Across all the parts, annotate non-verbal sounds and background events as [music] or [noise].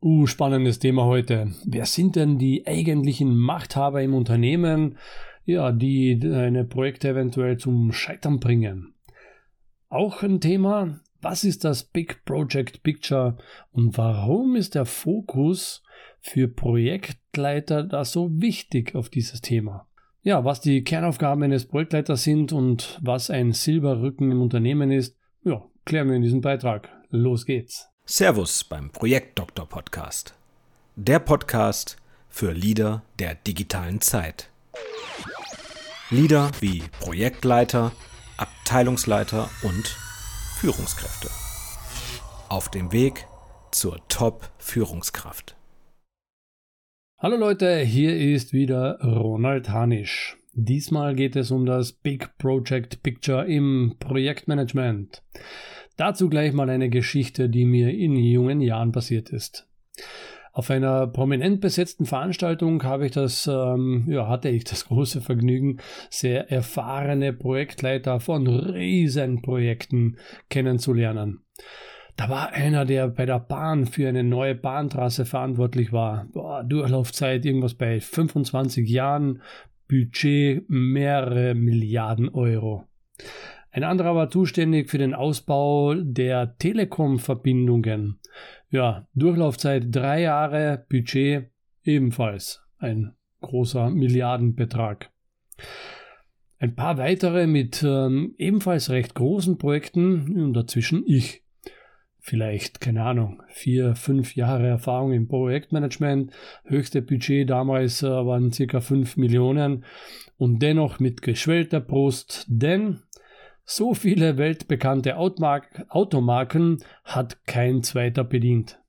Uh, spannendes Thema heute. Wer sind denn die eigentlichen Machthaber im Unternehmen, ja, die deine Projekte eventuell zum Scheitern bringen? Auch ein Thema, was ist das Big Project Picture und warum ist der Fokus für Projektleiter da so wichtig auf dieses Thema? Ja, was die Kernaufgaben eines Projektleiters sind und was ein Silberrücken im Unternehmen ist, ja, klären wir in diesem Beitrag. Los geht's. Servus beim Projektdoktor Podcast. Der Podcast für Leader der digitalen Zeit. Leader wie Projektleiter, Abteilungsleiter und Führungskräfte. Auf dem Weg zur Top-Führungskraft. Hallo Leute, hier ist wieder Ronald Hanisch. Diesmal geht es um das Big Project Picture im Projektmanagement. Dazu gleich mal eine Geschichte, die mir in jungen Jahren passiert ist. Auf einer prominent besetzten Veranstaltung habe ich das, ähm, ja, hatte ich das [laughs] große Vergnügen, sehr erfahrene Projektleiter von Riesenprojekten kennenzulernen. Da war einer, der bei der Bahn für eine neue Bahntrasse verantwortlich war. Boah, Durchlaufzeit irgendwas bei 25 Jahren, Budget mehrere Milliarden Euro. Ein anderer war zuständig für den Ausbau der Telekom-Verbindungen. Ja, Durchlaufzeit drei Jahre, Budget ebenfalls ein großer Milliardenbetrag. Ein paar weitere mit ähm, ebenfalls recht großen Projekten und dazwischen ich vielleicht, keine Ahnung, vier, fünf Jahre Erfahrung im Projektmanagement. Höchste Budget damals äh, waren circa fünf Millionen und dennoch mit geschwellter Brust, denn so viele weltbekannte Automarken hat kein zweiter bedient.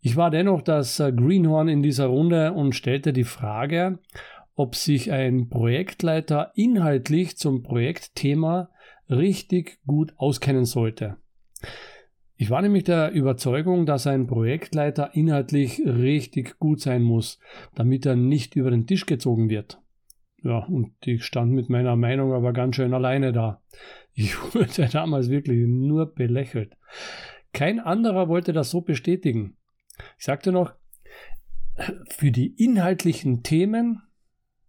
Ich war dennoch das äh, Greenhorn in dieser Runde und stellte die Frage, ob sich ein Projektleiter inhaltlich zum Projektthema richtig gut auskennen sollte. Ich war nämlich der Überzeugung, dass ein Projektleiter inhaltlich richtig gut sein muss, damit er nicht über den Tisch gezogen wird. Ja, und ich stand mit meiner Meinung aber ganz schön alleine da. [laughs] Ich wurde damals wirklich nur belächelt. Kein anderer wollte das so bestätigen. Ich sagte noch, für die inhaltlichen Themen,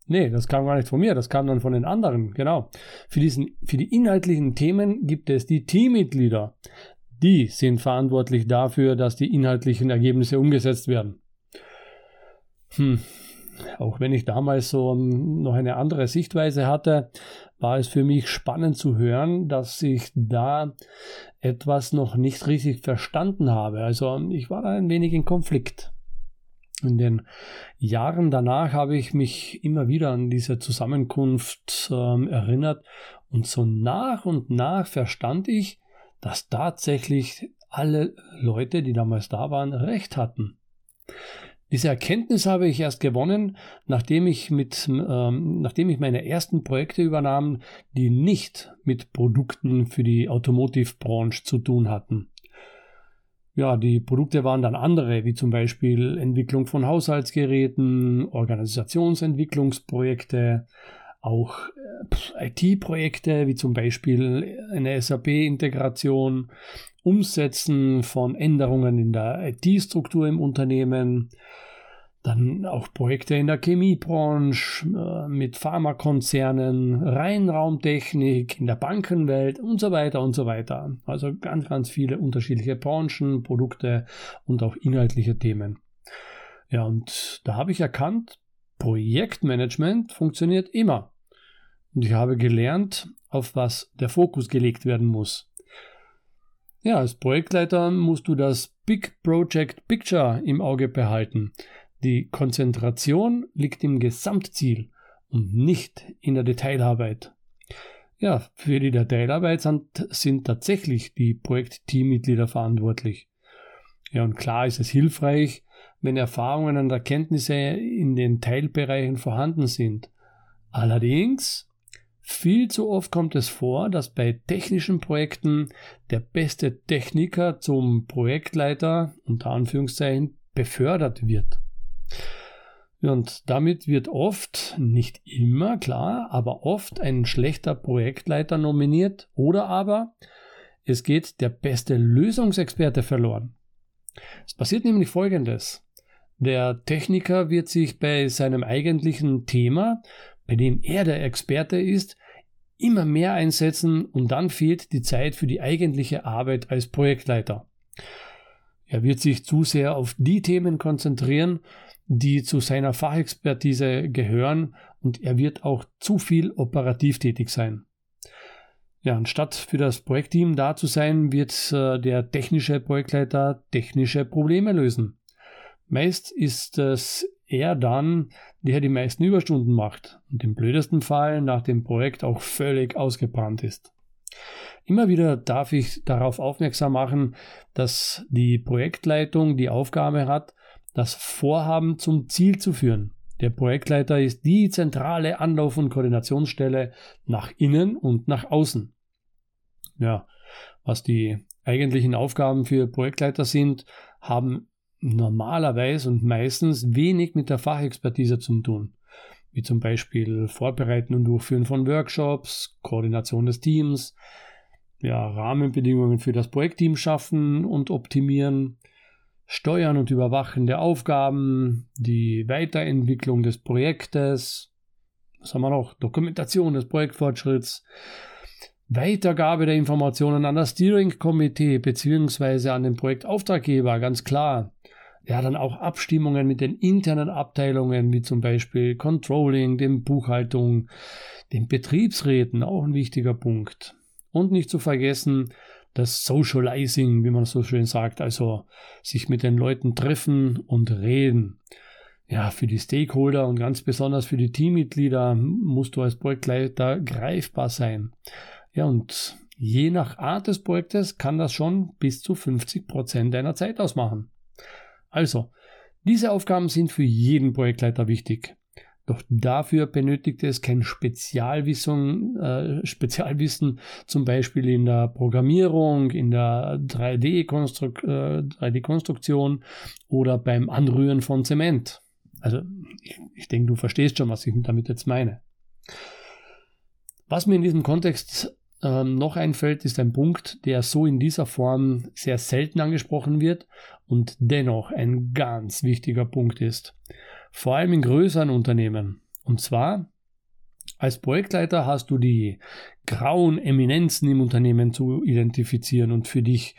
nee, das kam gar nicht von mir, das kam dann von den anderen, genau. Für, diesen, für die inhaltlichen Themen gibt es die Teammitglieder. Die sind verantwortlich dafür, dass die inhaltlichen Ergebnisse umgesetzt werden. Hm. Auch wenn ich damals so noch eine andere Sichtweise hatte, war es für mich spannend zu hören, dass ich da etwas noch nicht richtig verstanden habe. Also ich war da ein wenig in Konflikt. In den Jahren danach habe ich mich immer wieder an diese Zusammenkunft äh, erinnert und so nach und nach verstand ich, dass tatsächlich alle Leute, die damals da waren, recht hatten. Diese Erkenntnis habe ich erst gewonnen, nachdem ich, mit, ähm, nachdem ich meine ersten Projekte übernahm, die nicht mit Produkten für die Automotive-Branche zu tun hatten. Ja, die Produkte waren dann andere, wie zum Beispiel Entwicklung von Haushaltsgeräten, Organisationsentwicklungsprojekte, auch IT-Projekte wie zum Beispiel eine SAP-Integration, Umsetzen von Änderungen in der IT-Struktur im Unternehmen, dann auch Projekte in der Chemiebranche, äh, mit Pharmakonzernen, Reinraumtechnik, in der Bankenwelt und so weiter und so weiter. Also ganz, ganz viele unterschiedliche Branchen, Produkte und auch inhaltliche Themen. Ja, und da habe ich erkannt, Projektmanagement funktioniert immer. Und ich habe gelernt, auf was der Fokus gelegt werden muss. Ja, als Projektleiter musst du das Big Project Picture im Auge behalten. Die Konzentration liegt im Gesamtziel und nicht in der Detailarbeit. Ja, für die Detailarbeit sind, tatsächlich die Projektteammitglieder verantwortlich. Ja, und klar ist es hilfreich, wenn Erfahrungen und Erkenntnisse in den Teilbereichen vorhanden sind. Allerdings, viel zu oft kommt es vor, dass bei technischen Projekten der beste Techniker zum Projektleiter unter Anführungszeichen befördert wird. Und damit wird oft, nicht immer klar, aber oft ein schlechter Projektleiter nominiert oder aber es geht der beste Lösungsexperte verloren. Es passiert nämlich Folgendes. Der Techniker wird sich bei seinem eigentlichen Thema, bei dem er der Experte ist, immer mehr einsetzen und dann fehlt die Zeit für die eigentliche Arbeit als Projektleiter. Er wird sich zu sehr auf die Themen konzentrieren, die zu seiner Fachexpertise gehören und er wird auch zu viel operativ tätig sein. Ja, anstatt für das Projektteam da zu sein, wird äh, der technische Projektleiter technische Probleme lösen. Meist ist es er dann, der die meisten Überstunden macht und im blödesten Fall nach dem Projekt auch völlig ausgebrannt ist. Immer wieder darf ich darauf aufmerksam machen, dass die Projektleitung die Aufgabe hat, das Vorhaben zum Ziel zu führen. Der Projektleiter ist die zentrale Anlauf- und Koordinationsstelle nach innen und nach außen. Ja, was die eigentlichen Aufgaben für Projektleiter sind, haben normalerweise und meistens wenig mit der Fachexpertise zu tun, wie zum Beispiel Vorbereiten und Durchführen von Workshops, Koordination des Teams, ja, Rahmenbedingungen für das Projektteam schaffen und optimieren, Steuern und Überwachen der Aufgaben, die Weiterentwicklung des Projektes, was haben wir noch? Dokumentation des Projektfortschritts, Weitergabe der Informationen an das Steering-Komitee bzw. an den Projektauftraggeber, ganz klar. Ja, dann auch Abstimmungen mit den internen Abteilungen, wie zum Beispiel Controlling, dem Buchhaltung, den Betriebsräten, auch ein wichtiger Punkt. Und nicht zu vergessen, das Socializing, wie man so schön sagt, also sich mit den Leuten treffen und reden. Ja, für die Stakeholder und ganz besonders für die Teammitglieder musst du als Projektleiter greifbar sein. Ja, und je nach Art des Projektes kann das schon bis zu 50 Prozent deiner Zeit ausmachen. Also, diese Aufgaben sind für jeden Projektleiter wichtig. Doch dafür benötigt es kein Spezialwissen, äh, Spezialwissen, zum Beispiel in der Programmierung, in der 3D-Konstruktion äh, oder beim Anrühren von Zement. Also ich, ich denke, du verstehst schon, was ich damit jetzt meine. Was mir in diesem Kontext ähm, noch einfällt, ist ein Punkt, der so in dieser Form sehr selten angesprochen wird und dennoch ein ganz wichtiger Punkt ist. Vor allem in größeren Unternehmen. Und zwar, als Projektleiter hast du die grauen Eminenzen im Unternehmen zu identifizieren und für dich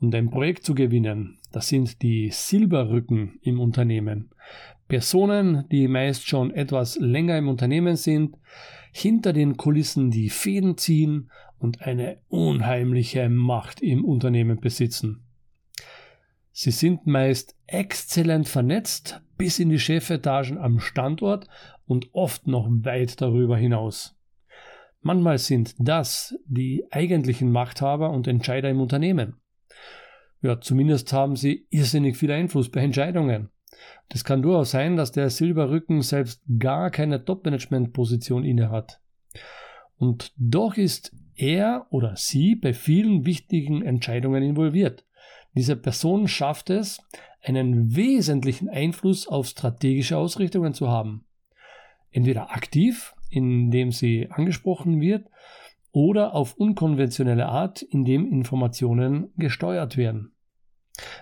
und dein Projekt zu gewinnen. Das sind die Silberrücken im Unternehmen. Personen, die meist schon etwas länger im Unternehmen sind, hinter den Kulissen die Fäden ziehen und eine unheimliche Macht im Unternehmen besitzen. Sie sind meist exzellent vernetzt bis in die Chefetagen am Standort und oft noch weit darüber hinaus. Manchmal sind das die eigentlichen Machthaber und Entscheider im Unternehmen. Ja, zumindest haben sie irrsinnig viel Einfluss bei Entscheidungen. Das kann durchaus sein, dass der Silberrücken selbst gar keine Top-Management-Position innehat. Und doch ist er oder sie bei vielen wichtigen Entscheidungen involviert. Diese Person schafft es, einen wesentlichen Einfluss auf strategische Ausrichtungen zu haben. Entweder aktiv, indem sie angesprochen wird, oder auf unkonventionelle Art, indem Informationen gesteuert werden.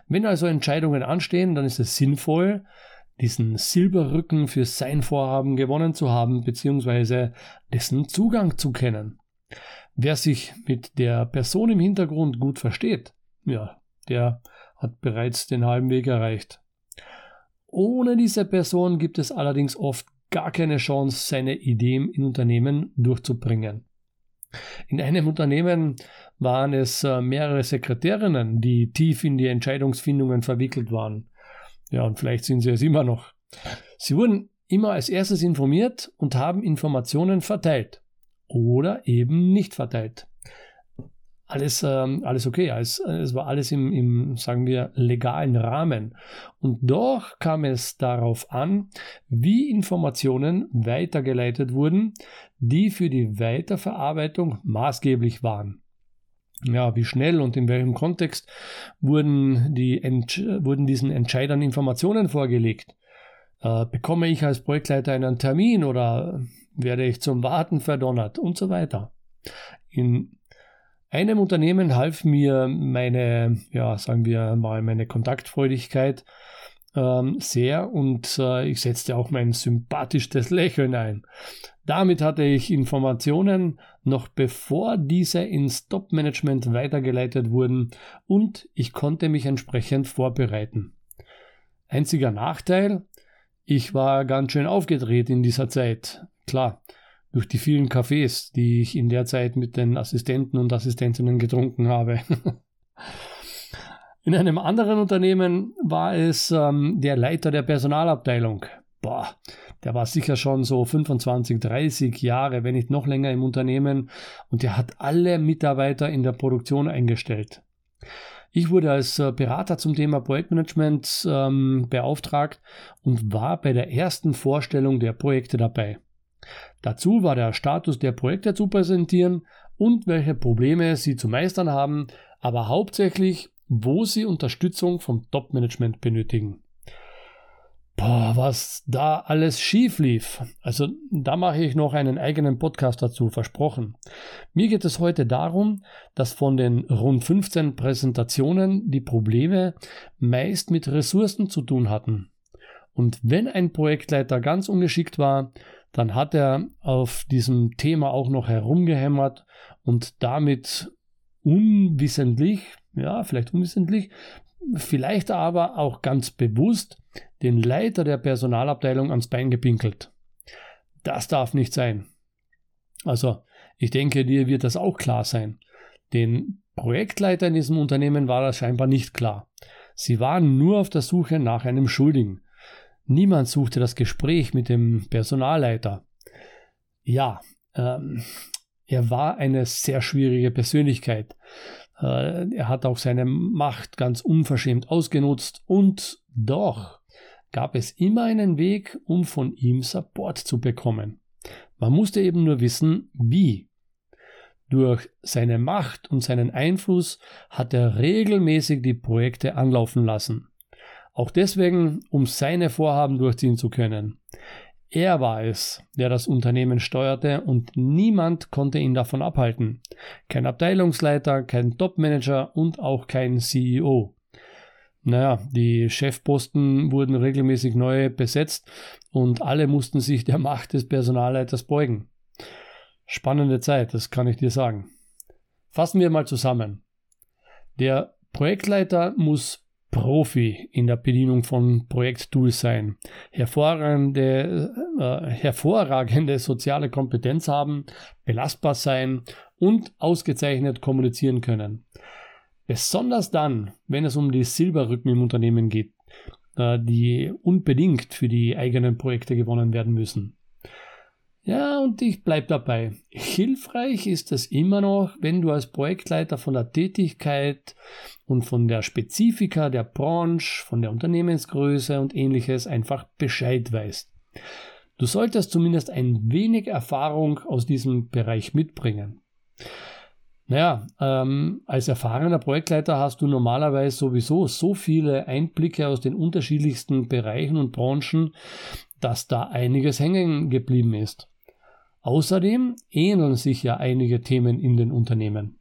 Wenn also Entscheidungen anstehen, dann ist es sinnvoll, diesen Silberrücken für sein Vorhaben gewonnen zu haben, beziehungsweise dessen Zugang zu kennen. Wer sich mit der Person im Hintergrund gut versteht, ja, der hat bereits den halben Weg erreicht. Ohne diese Person gibt es allerdings oft gar keine Chance, seine Ideen in Unternehmen durchzubringen. In einem Unternehmen waren es äh, mehrere Sekretärinnen, die tief in die Entscheidungsfindungen verwickelt waren. Ja, und vielleicht sind sie es immer noch. Sie wurden immer als erstes informiert und haben Informationen verteilt oder eben nicht verteilt. Alles, ähm, alles okay, es, es war alles im, im, sagen wir, legalen Rahmen. Und doch kam es darauf an, wie Informationen weitergeleitet wurden, die für die Weiterverarbeitung maßgeblich waren. Ja, wie schnell und in welchem Kontext wurden, die, wurden diesen Entscheidern Informationen vorgelegt? Äh, bekomme ich als Projektleiter einen Termin oder werde ich zum Warten verdonnert und so weiter. In Einem Unternehmen half mir meine, ja, sagen wir mal, meine Kontaktfreudigkeit ähm, sehr und äh, ich setzte auch mein sympathischstes Lächeln ein. Damit hatte ich Informationen noch bevor diese ins Top-Management weitergeleitet wurden und ich konnte mich entsprechend vorbereiten. Einziger Nachteil, ich war ganz schön aufgedreht in dieser Zeit. Klar, durch die vielen Kaffees, die ich in der Zeit mit den Assistenten und Assistentinnen getrunken habe. [laughs] in einem anderen Unternehmen war es ähm, der Leiter der Personalabteilung. Boah, der war sicher schon so 25, 30 Jahre, wenn nicht noch länger im Unternehmen und der hat alle Mitarbeiter in der Produktion eingestellt. Ich wurde als äh, Berater zum Thema Projektmanagement ähm, beauftragt und war bei der ersten Vorstellung der Projekte dabei. Dazu war der Status der Projekte zu präsentieren und welche Probleme sie zu meistern haben, aber hauptsächlich, wo sie Unterstützung vom Top-Management benötigen. Boah, was da alles schief lief. Also da mache ich noch einen eigenen Podcast dazu, versprochen. Mir geht es heute darum, dass von den rund 15 Präsentationen die Probleme meist mit Ressourcen zu tun hatten. Und wenn ein Projektleiter ganz ungeschickt war, dann hat er auf diesem Thema auch noch herumgehämmert und damit unwissentlich, ja, vielleicht unwissentlich, vielleicht aber auch ganz bewusst den Leiter der Personalabteilung ans Bein gepinkelt. Das darf nicht sein. Also, ich denke, dir wird das auch klar sein. Den Projektleiter in diesem Unternehmen war das scheinbar nicht klar. Sie waren nur auf der Suche nach einem Schuldigen. Niemand suchte das Gespräch mit dem Personalleiter. Ja, ähm, er war eine sehr schwierige Persönlichkeit. Äh, er hat auch seine Macht ganz unverschämt ausgenutzt und doch gab es immer einen Weg, um von ihm Support zu bekommen. Man musste eben nur wissen, wie. Durch seine Macht und seinen Einfluss hat er regelmäßig die Projekte anlaufen lassen. Auch deswegen, um seine Vorhaben durchziehen zu können. Er war es, der das Unternehmen steuerte und niemand konnte ihn davon abhalten. Kein Abteilungsleiter, kein Topmanager und auch kein CEO. Naja, die Chefposten wurden regelmäßig neu besetzt und alle mussten sich der Macht des Personalleiters beugen. Spannende Zeit, das kann ich dir sagen. Fassen wir mal zusammen. Der Projektleiter muss Profi in der Bedienung von Projekttools sein, hervorragende, äh, hervorragende soziale Kompetenz haben, belastbar sein und ausgezeichnet kommunizieren können. Besonders dann, wenn es um die Silberrücken im Unternehmen geht, äh, die unbedingt für die eigenen Projekte gewonnen werden müssen. Ja, und ich bleibe dabei. Hilfreich ist es immer noch, wenn du als Projektleiter von der Tätigkeit und von der Spezifika der Branche, von der Unternehmensgröße und ähnliches einfach Bescheid weißt. Du solltest zumindest ein wenig Erfahrung aus diesem Bereich mitbringen. Naja, ähm, als erfahrener Projektleiter hast du normalerweise sowieso so viele Einblicke aus den unterschiedlichsten Bereichen und Branchen, dass da einiges hängen geblieben ist. Außerdem ähneln sich ja einige Themen in den Unternehmen.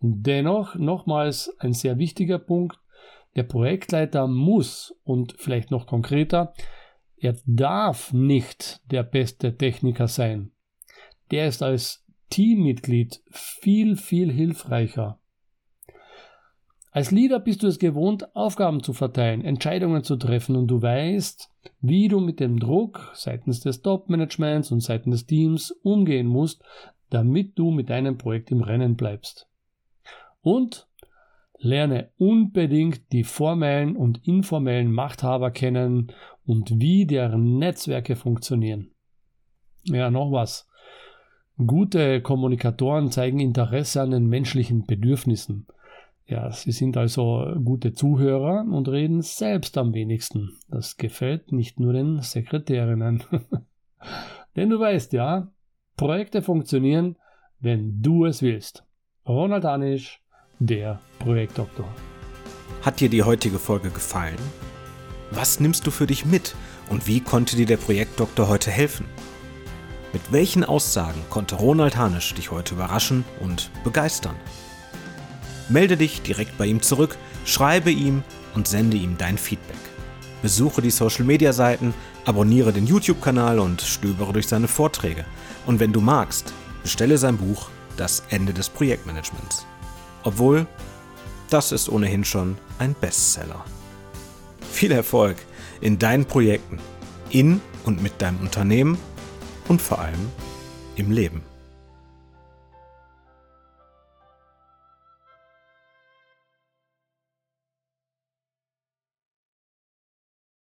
Und dennoch nochmals ein sehr wichtiger Punkt, der Projektleiter muss und vielleicht noch konkreter, er darf nicht der beste Techniker sein. Der ist als Teammitglied viel, viel hilfreicher. Als Leader bist du es gewohnt, Aufgaben zu verteilen, Entscheidungen zu treffen und du weißt, wie du mit dem Druck seitens des Top-Managements und seitens des Teams umgehen musst, damit du mit deinem Projekt im Rennen bleibst. Und lerne unbedingt die formellen und informellen Machthaber kennen und wie deren Netzwerke funktionieren. Ja, noch was. Gute Kommunikatoren zeigen Interesse an den menschlichen Bedürfnissen. Ja, sie sind also gute Zuhörer und reden selbst am wenigsten. Das gefällt nicht nur den Sekretärinnen. [laughs] Denn du weißt ja, Projekte funktionieren, wenn du es willst. Ronald Anisch, der Projektdoktor. Hat dir die heutige Folge gefallen? Was nimmst du für dich mit und wie konnte dir der Projektdoktor heute helfen? Mit welchen Aussagen konnte Ronald Hanisch dich heute überraschen und begeistern? Melde dich direkt bei ihm zurück, schreibe ihm und sende ihm dein Feedback. Besuche die Social Media Seiten, abonniere den YouTube-Kanal und stöbere durch seine Vorträge. Und wenn du magst, bestelle sein Buch Das Ende des Projektmanagements. Obwohl, das ist ohnehin schon ein Bestseller. Viel Erfolg in deinen Projekten, in und mit deinem Unternehmen und vor allem im Leben.